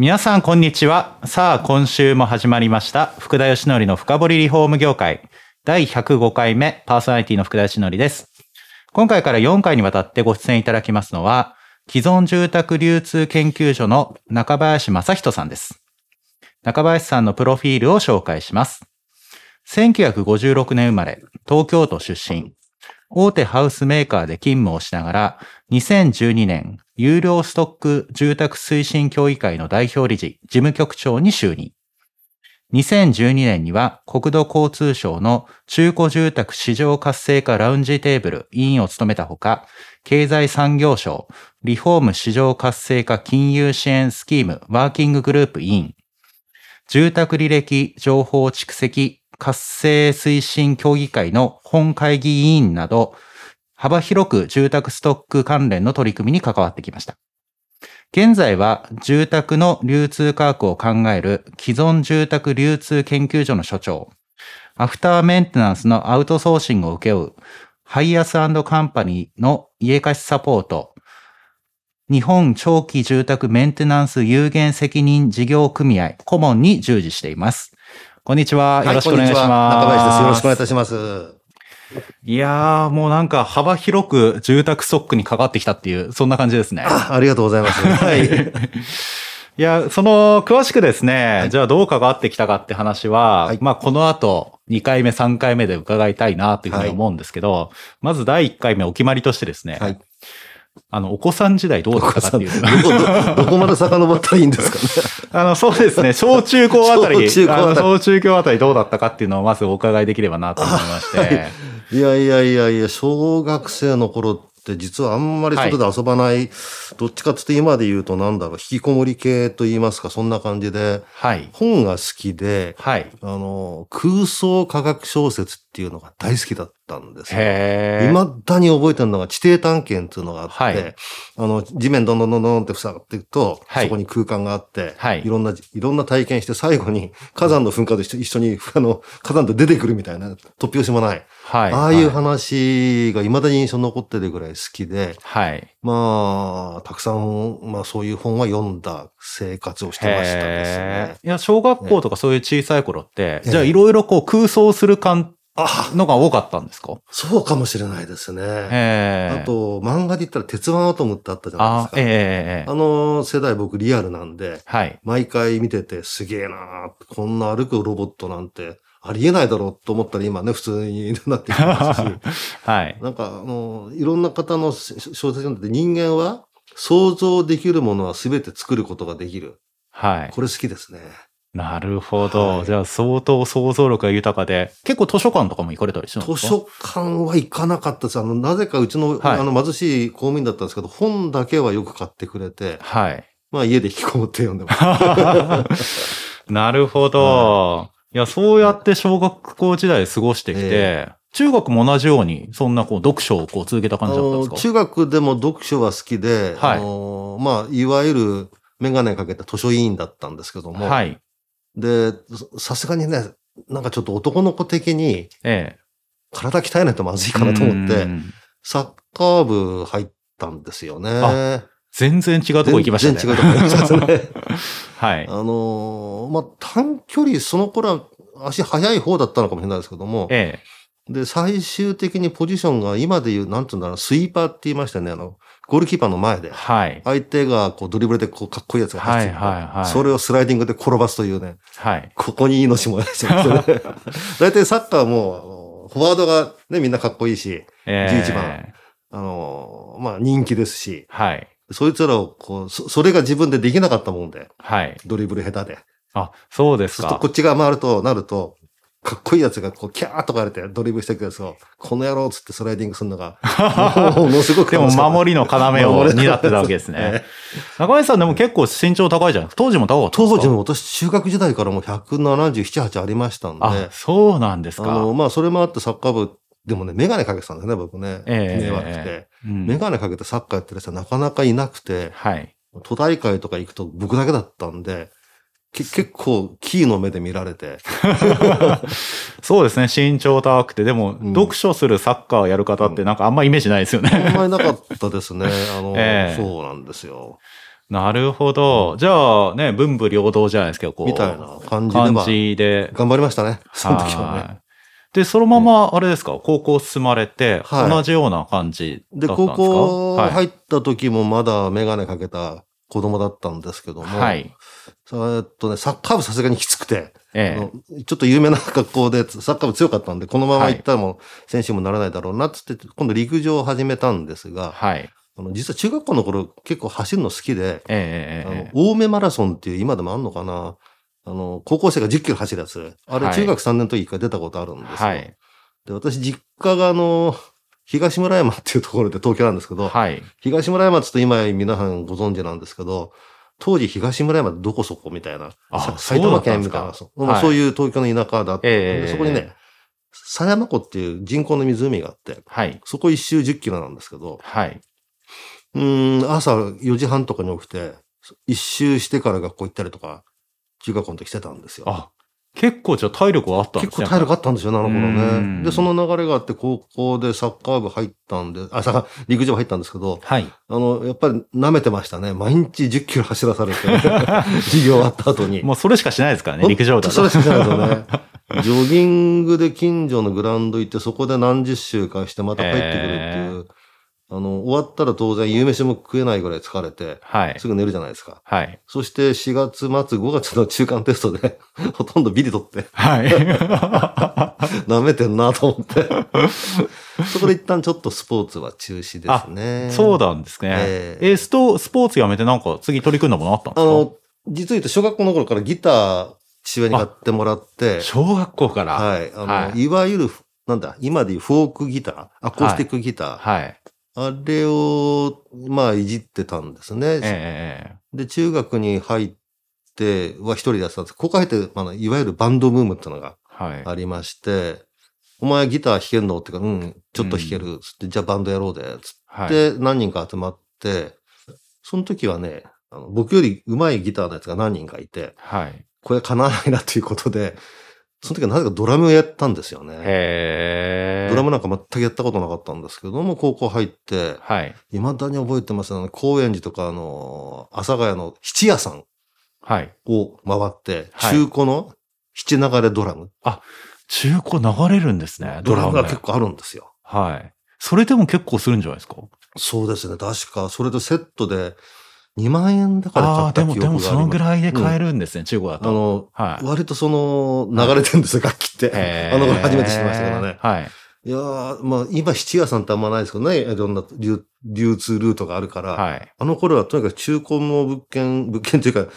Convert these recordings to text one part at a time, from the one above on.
皆さんこんにちは。さあ今週も始まりました。福田義則の深掘りリフォーム業界。第105回目パーソナリティの福田義則です。今回から4回にわたってご出演いただきますのは既存住宅流通研究所の中林正人さんです。中林さんのプロフィールを紹介します。1956年生まれ東京都出身。大手ハウスメーカーで勤務をしながら、2012年、有料ストック住宅推進協議会の代表理事、事務局長に就任。2012年には国土交通省の中古住宅市場活性化ラウンジテーブル委員を務めたほか、経済産業省リフォーム市場活性化金融支援スキームワーキンググループ委員、住宅履歴情報蓄積活性推進協議会の本会議委員など、幅広く住宅ストック関連の取り組みに関わってきました。現在は住宅の流通価格を考える既存住宅流通研究所の所長、アフターメンテナンスのアウトソーシングを請け負う、ハイアスカンパニーの家貸しサポート、日本長期住宅メンテナンス有限責任事業組合顧問に従事しています。こんにちは。よろしくお願いします。中林です。よろしくお願いいたします。いやー、もうなんか幅広く住宅ストックに関わってきたっていう、そんな感じですね。あありがとうございます。はい。いや、その、詳しくですね、じゃあどう関わってきたかって話は、はいまあこの後、2回目、3回目で伺いたいなというふうに思うんですけど、まず第1回目お決まりとしてですね、はい。あの、お子さん時代どうだったかっていう。どこ、ど、どこまで遡ったらいいんですかね。あの、そうですね、小中高あたり、小中高小中高あたりどうだったかっていうのをまずお伺いできればなと思いまして、い。やいやいやいや、小学生の頃って実はあんまり外で遊ばない、どっちかって今で言うとなんだろう、引きこもり系と言いますか、そんな感じで、はい。本が好きで、はい。あの、空想科学小説っていうのが大好きだったんですよ。へー。未だに覚えてるのが地底探検っていうのがあって、はいあの、地面どんどんどんどんって塞がっていくと、はいそこに空間があって、はいろんな、いろんな体験して最後に火山の噴火と一緒に、あの、火山と出てくるみたいな、突拍子もない。はい。ああいうはい。話が未だに印象に残ってるぐらい好きで、はい。まあ、たくさん、まあそういう本は読んだ生活をしてましたですね。いや、小学校とかそういう小さい頃って、ええじゃあいろいろこう空想する感あ、のが多かったんですか？そうかもしれないですね。ええあと、漫画で言ったら鉄腕アトムってあったじゃないですか。、あええええええあの世代僕リアルなんで、はい。毎回見ててすげえなーこんな歩くロボットなんてありえないだろうと思ったら今ね、普通になってきてますし、はい。なんかあの、いろんな方の小説読んでて人間は想像できるものは全て作ることができる。はい。これ好きですね。なるほど。はいじゃあ相当想像力が豊かで、結構図書館とかも行かれたりしてるんですか？図書館は行かなかったです。あの、なぜかうちの、はいあの貧しい公務員だったんですけど、本だけはよく買ってくれて、はい。まあ家で引きこもって読んでます。なるほど。いや、そうやって小学校時代過ごしてきて、え中学も同じように、そんなこう読書をこう続けたあ感じだったんのですか？中学でも読書は好きで、はいあのまあ、いわゆるメガネかけた図書委員だったんですけども、はい。で、さすがにね、なんかちょっと男の子的にええ。体鍛えないとまずいかなと思って、うんサッカー部入ったんですよね。あ全然違うとこ行きましたね。全然違うとこ行きましたね。はいあ。のまあ、短距離、その頃は足速い方だったのかもしれないですけども、えで、最終的にポジションが今で言う、なんていうんだろう、スイーパーって言いましたね、あの、ゴールキーパーの前え。で。はい。相手がこうドリブルでこうかっこいいやつが走ってる、はいはいはいそれをスライディングで転ばすというね、はい。ここに命もやしますね。大体サッカーはもフォワードがね、みんなかっこいいし、ええ11番あの、まあ人気ですし、はい。そいつらをこう、そそれが自分でできなかったもんで、はい。ドリブル下手で。あ、そうですかそうするとこ。っちが回ると、なると、かっこいいやつがこう、キャーとかやれてドリブルしてくるやつを、この野郎っつってスライディングするのが、ものすごくでも守りの要を担ってたわけですね。中井さんでも結構身長高いじゃん。当時も高かった当時も私、中学時代からもう177、8ありましたんで、あ、そうなんですか。あの、まあ、それもあってサッカー部、でもね、メガネかけてたんですね、僕ね。ええ迷惑で。えうんメガネかけてサッカーやってる人はなかなかいなくて、はい。都大会とか行くと僕だけだったんで、け結構キーの目で見られて、そうですね。身長高くて、でも、うん読書するサッカーやる方ってなんかあんまイメージないですよあんね。まりなかったですね。あの、ええそうなんですよ。なるほど。じゃあね、文武両道じゃないですけど、こう。みたいな感じで、感まあ、じで。頑張りましたね。その時はね。はいで、そのまま、あれですか、高校進まれて、はい同じような感じだで、ったんですか？高校はい入った時もまだメガネかけた子供だったんですけども、はい。えーっとね、サッカー部さすがにきつくて、えあのちょっと有名な学校でサッカー部強かったんで、このまま行ったらもう選手にもならないだろうなっつって、今度陸上を始めたんですえ。が、はい。あの実は中学校の頃結構走るの好きで、ええええええあの、青梅マラソンっていう今でもあんのかなあの、高校生が10キロ走るやつ。あれはい中学3年の時一回出たことあるんですよ。はい。で、私実家があの、東村山っていうところで東京なんですけど、はい。東村山って言うと今皆さんご存知なんですけど、当時東村山どこそこみたいな。埼玉県みたいな。そうはいそういう東京の田舎だったええそこにね、狭山湖っていう人工の湖があって、はい。そこ一周10キロなんですけど、はい。うーん、朝4時半とかに起きて、一周してから学校行ったりとか、中学校の時してたんですよ。あ、結構じゃあ体力はあったんですね。結構体力あったんですよね、あの頃うんね。で、その流れがあって、高校でサッカー部入ったんで、あ、サッカー、陸上部入ったんですけど、はい。あの、やっぱり舐めてましたね。毎日10キロ走らされて、授業終わった後に。もうそれしかしないですからね、陸上だと。それしかないですよね。ジョギングで近所のグラウンド行って、そこで何十周かしてまた帰ってくるっていう、あの、終わったら当然夕飯も食えないぐらい疲れて、はい。すぐ寝るじゃないですか。はい。そして4月末、5月の中間テストで、ほとんどビリ取って、はい。舐めてんなと思って。そこで一旦ちょっとスポーツは中止ですね。そうなんですね。えええスト、スポーツやめてなんか次取り組んだものあったんですか？あの、実を言うと小学校の頃からギター、父親に買ってもらって、小学校から。はい。あの、はいい、わゆる、なんだ、今でいうフォークギター、アコースティックギター、はい。あれを、まあ、いじってたんですね。えええで、中学に入っては一人でやってたんです。ここ入って、あの、いわゆるバンドブームっていうのが。ありまして、お前ギター弾けんの？ってから、うん、ちょっと弾ける。つって、じゃあバンドやろうで。つはい。って、何人か集まって、その時はね、あの僕より上手いギターのやつが何人かいて、はい。これ叶わないなということで、その時はなぜかドラムをやったんですよね。ドラムなんか全くやったことなかったんですけども、高校入って、はい。未だに覚えてますあの、高円寺とか、あの、阿佐ヶ谷の七屋さんはい。を回って、はい中古の七流れドラム。中古流れるんですね、ドラムねドラムが結構あるんですよ。はい。それでも結構するんじゃないですか？そうですね。確か、それとセットで2万円だから買った記憶があります。でもそのぐらいで買えるんですね、中古だあと。の、はい。割とその、流れてるんですよ、楽器って。あの頃初めて知りましたけどね。はい。いやー、まあ、今、七屋さんってあんまないですけどね、いろんな流流通ルートがあるから、はい。あの頃はとにかく中古の物件、物件というか、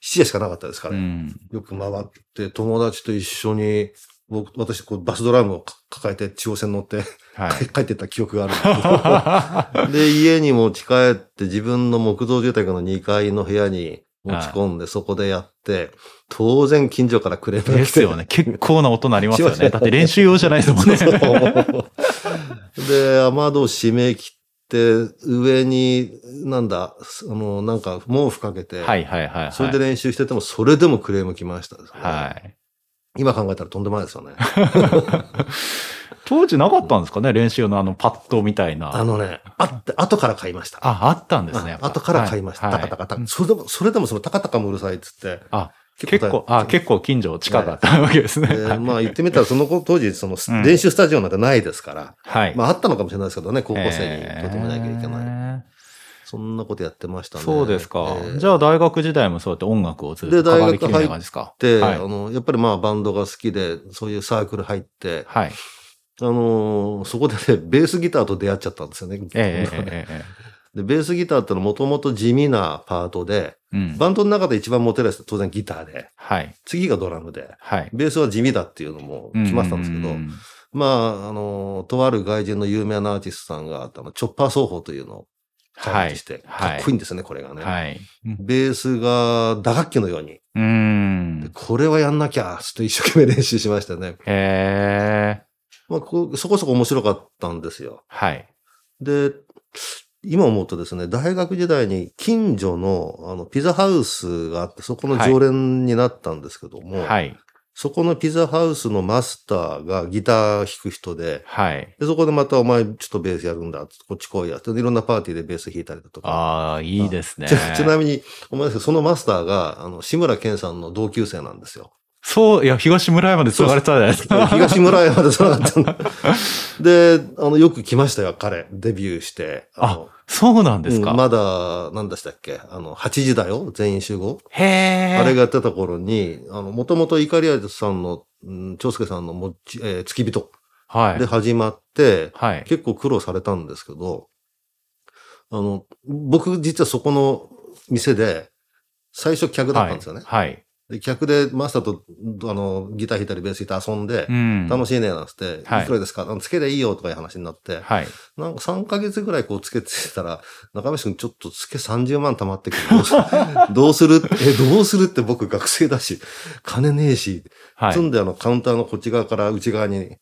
七屋しかなかったですから、うん。よく回って、友達と一緒に、僕、私、こう、バスドラムをか抱えて中央線乗って、はい。帰ってった記憶があるんですけど、で、家に持ち帰って自分の木造住宅の2階の部屋に持ち込んで、そこでやって、当然近所からクレームが来て。ですよね。結構な音鳴りますよね。だって練習用じゃないですもんね。そうで、雨戸を閉め切って、上に、なんだ、あの、なんか毛布かけて、はいはいはいはい。それで練習してても、それでもクレーム来ましたはい。今考えたらとんでもないですよね。当時なかったんですかね練習用のあのパッドみたいな。あのね、あって、後から買いました。あ、あったんですね。後から買いました。はいタカタカタカ。はいそれでも、それでもそのタカタカもうるさいっつって。あ、結構、あ、結構近所近かったわけですね。でまあ言ってみたら、その子当時、そのうん練習スタジオなんてないですから、はい。まああったのかもしれないですけどね、高校生にとてもなきゃいけ。ない。そんなことやってましたね。そうですか。えーじゃあ大学時代もそうやって音楽をずっと関わりきるみたいな感じですか？で、はいあの、やっぱりまあバンドが好きで、そういうサークル入って、はい。あのーそこでね、ベースギターと出会っちゃったんですよね。ええええええで、ベースギターってのはもともと地味なパートで、うん。バンドの中で一番モテるやつって当然ギターで、はい。次がドラムで、はい。ベースは地味だっていうのも決まってたんですけど、うんまあ、あの、とある外人の有名なアーティストさんが、あの、チョッパー奏法というのを開発して、はいかっこいいんですね、これがね。はい。ベースが打楽器のように、うーんで。これはやんなきゃ、つって一生懸命練習しましたね。へえ。まあ、そこそこ面白かったんですよ。はい。で、今思うとですね、大学時代に近所のあのピザハウスがあって、そこの常連になったんですけども、はい。そこのピザハウスのマスターがギター弾く人で、はい。でそこでまたお前ちょっとベースやるんだ、こっち来いやって、いろんなパーティーでベース弾いたりだとか。ああ、いいですね。ちちなみに、お前ですけどそのマスターが、あの、志村けんさんの同級生なんですよ。そう、いや、東村山で繋がれてたじゃないですか。東村山で繋がったんだ。で、あの、よく来ましたよ、彼。デビューして。のそうなんですか。うんまだ、何でしたっけ？あの、8時だよ？全員集合？へえ。あれがやってた頃に、あの、もともとイカリアスさんの、うん、長介さんのもち、えー付き人はいで。始まって、はい。結構苦労されたんですけど、あの、僕実はそこの店で、最初客だったんですよね。はい。で客でマスターと、あの、ギター弾いたりベース弾いて遊んで、うん。楽しいね、なんつって、はいいくらですかあのつけでいいよとかいう話になって、はい。なんか3ヶ月ぐらいこうつけてたら、中林くんちょっとつけ30万貯まってくる。どうすどうする？え、どうする？って僕学生だし、金ねえし、はい積。んであのカウンターのこっち側から内側に、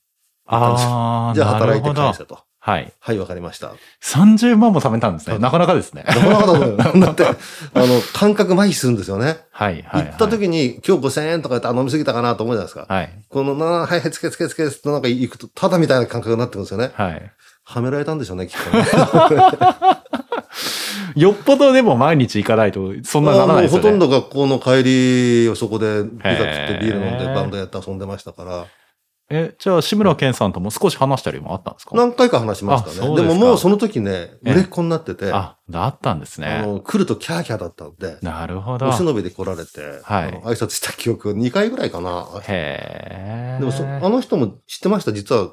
ああ、じゃあ働いて返せと。はい。はい、わかりました。30万も貯めたんですね。はいなかなかですね。なかなかだと思うよ だって、あの、感覚麻痺するんですよね。はい。はい。行った時に、今日5000円とか言って、あ、飲みすぎたかなと思うじゃないですか。はい。この、な、はいはい、つけつけつけってなんか行くと、ただみたいな感覚になってくるんですよね。はい。はめられたんでしょうね、きっとね。よっぽどでも毎日行かないと、そんなならないですよね。ほとんど学校の帰りをそこでピザ食ってビール飲んでバンドやって遊んでましたから、え、じゃあ、志村けんさんとも少し話したりもあったんですか？何回か話しましたね。あそうでももうその時ね、ええ売れっ子になってて、ああ、だったんですね。の、来るとキャーキャーだったんで、なるほど。お忍びで来られて、はい挨拶した記憶2回ぐらいかな。へえ。でもそ、あの人も知ってました、実は、ん？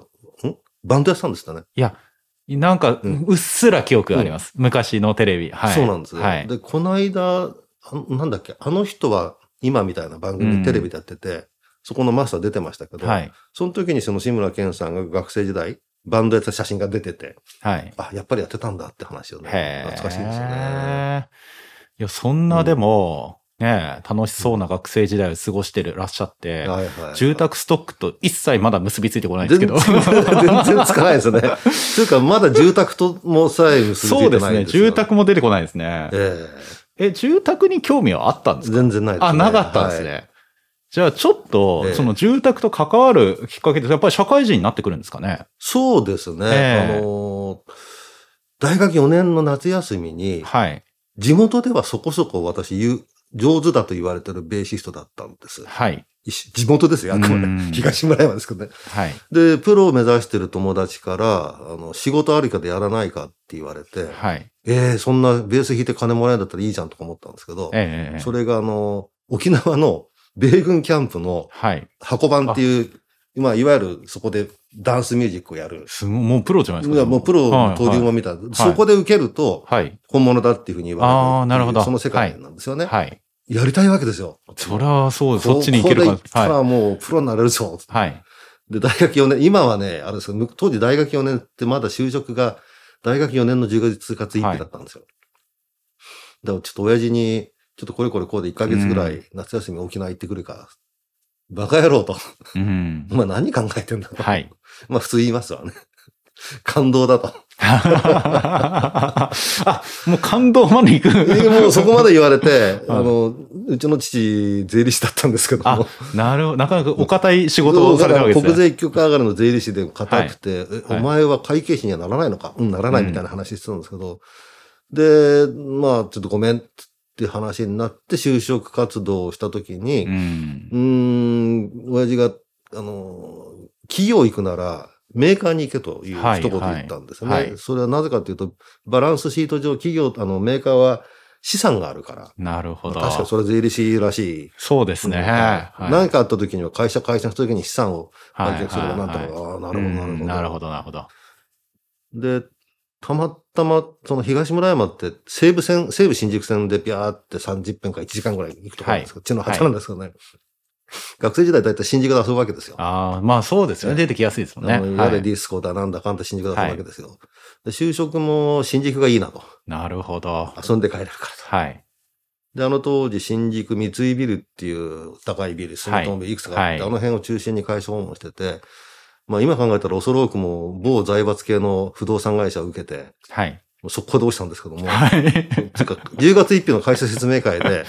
バンドやってたんですよね。いや、なんかうん、うっすら記憶があります。昔のテレビ。はい。そうなんですよ。はい。で、この間、あなんだっけ、あの人は今みたいな番組うんテレビでやってて、そこのマスター出てましたけど、はい。その時にその志村けんさんが学生時代、バンドやってた写真が出てて、はい。あ、やっぱりやってたんだって話をね。懐かしいですよね。いや、そんなでも、ね、楽しそうな学生時代を過ごしてるらっしゃって、はいはい。住宅ストックと一切まだ結びついてこないんですけど。全然つかないですね。というか、まだ住宅ともさえ結びつそいうてですね。ないんですよ住宅も出てこないですね。ええ、住宅に興味はあったんえですか？全然ないです、ね。あ、なかったんですね。はいじゃあ、ちょっとええ、その住宅と関わるきっかけって、やっぱり社会人になってくるんですかね？そうですね。ええあのー大学4年の夏休みに、はい。地元ではそこそこ私上手だと言われてるベーシストだったんです。はい。地元ですよ、あくまでうん。東村山ですけどね。はい。で、プロを目指してる友達から、あの、仕事ありかでやらないかって言われて、はい。ええそんなベース弾いて金もらえるんだったらいいじゃんとか思ったんですけど、ええそれがあの、沖縄の米軍キャンプのはい。箱番っていう、まあ、いわゆるそこでダンスミュージックをやる。すごい、もうプロじゃないですか。もうプロの登竜門みたいな。そこで受けると、はい。本物だっていうふうに言われるっていう。あーなるほどその世界なんですよね。はい。やりたいわけですよ。それはそうです。こそっちに行けるかここで行ったはらもうプロになれるぞ。い。はい。で、大学4年、今はね、あれですけど、む当時大学4年ってまだ就職が、大学4年の10月1日1日だったんですよ。だからちょっと親父に、ちょっとこれこれこうで1ヶ月ぐらうい夏休み沖縄行ってくるから、バカ野郎と。うん。お前何考えてんだと。はい。まあ普通言いますわね。感動だと。あ、もう感動まで行く。えもうそこまで言われて、はいあの、うちの父、税理士だったんですけどあも。、なるほど。なかなかお堅い仕事をされたわけですね。国税一局上がりの税理士で固くて、えはいお前は会計士にはならないのか？うん、ならないみたいな話してたんですけど、で、まあ、ちょっとごめんって話になって就職活動をしたときに、う。うんーん、親父が、あの、企業行くなら、メーカーに行けという一はい言言ったんですね。はいはいそれはなぜかというと、バランスシート上、企業、あの、メーカーは資産があるから。なるほど。確かそれは税理士らしい。そうですね。はい何かあった時には会社、会社の時に資産をはい売却すればなんとか、はいああ、なるほど、なるほど。うんなるほど、なるほど。で、たまたま、その東村山って西武線、西武新宿線でピャーって30分か1時間ぐらい行くところなんですけど、うちの畑なんですけどね。学生時代だいたい新宿で遊ぶわけですよ。ああ、まあそうですよね。ね出てきやすいですもんね。いわゆはいるディスコだなんだかんだ新宿だったわけですよ。で就職も新宿がいいなと。なるほど。遊んで帰れるからと。はい。で、あの当時、新宿三井ビルっていう高いビル、住友ビルいくつかあって、はいあの辺を中心に会社訪問してて、まあ今考えたら恐ろくも某財閥系の不動産会社を受けて、はい。速攻で落ちたんですけども、はい。てか、10月1日の会社説明会で、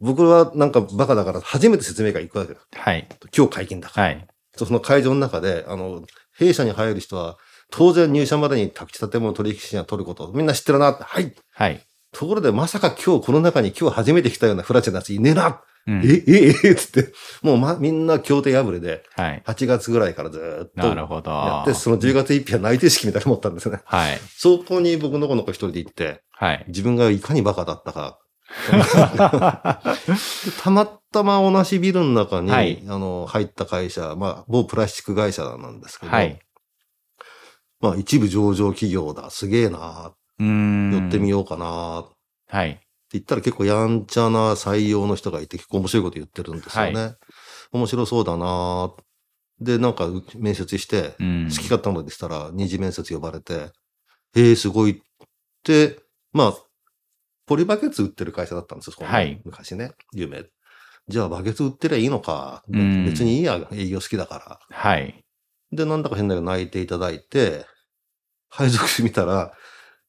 僕はなんかバカだから初めて説明会行くわけだ。はい。今日解禁だから。はい。その会場の中で、あの、弊社に入る人は、当然入社までに宅地建物取引士が取ること、みんな知ってるなって、はい。はい。ところでまさか今日この中に今日初めて来たようなフラチェなやついねえな。うんえ、え、え、つって、もうま、みんな協定破れで、はい。8月ぐらいからずーっとなるほど。やって、その10月1日は内定式みたいなの持ったんですよね。はい。そこに僕の子の子一人で行って、はい。自分がいかにバカだったか。でたまたま同じビルの中に、はいあの、入った会社、まあ、某プラスチック会社なんですけど、はい。まあ、一部上場企業だ、すげえな、うーん。寄ってみようかな、ってはい。言ったら結構やんちゃな採用の人がいて結構面白いこと言ってるんですよね。面白そうだなで、なんか面接して、うん。好き勝手なことでしたら、二次面接呼ばれて、ええすごいって、まあ、ポリバケツ売ってる会社だったんですよ、はい昔ね、有名。じゃあ、バケツ売ってりゃいいのか。うん別にいいや、営業好きだから。はい。で、なんだか変だけど泣いていただいて、配属してみたら、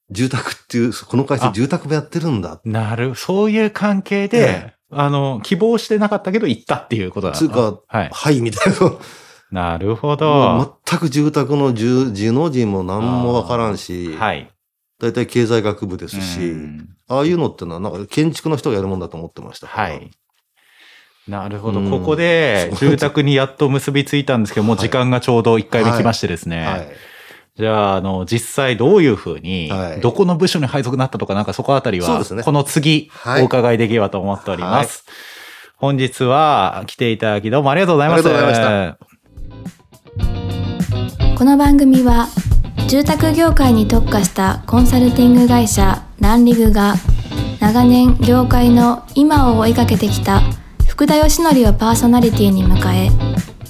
住宅っていう、この会社あ住宅もやってるんだ。なる、そういう関係で、えあの、希望してなかったけど行ったっていうことだつうか、はい。はい、みたいな。なるほもど。う全く住宅の字字の字も何もわからんし、はい。大体経済学部ですし、うんああいうのってのはなんか建築の人がやるもんだと思ってました。はい。なるほど。うんここで住宅にやっと結びついたんですけど、もう時間がちょうど1回目来ましてですね。はい。じゃあ、あの、実際どういうふうには、い。どこの部署に配属になったとか、なんかそこあたりはね。この次、はい。お伺いできればと思っております。本日は来ていただきどうもありがとうございます。ありがとうございまこの番組は住宅業界に特化したコンサルティング会社ランリグが長年業界の今を追いかけてきた福田義則をパーソナリティに迎え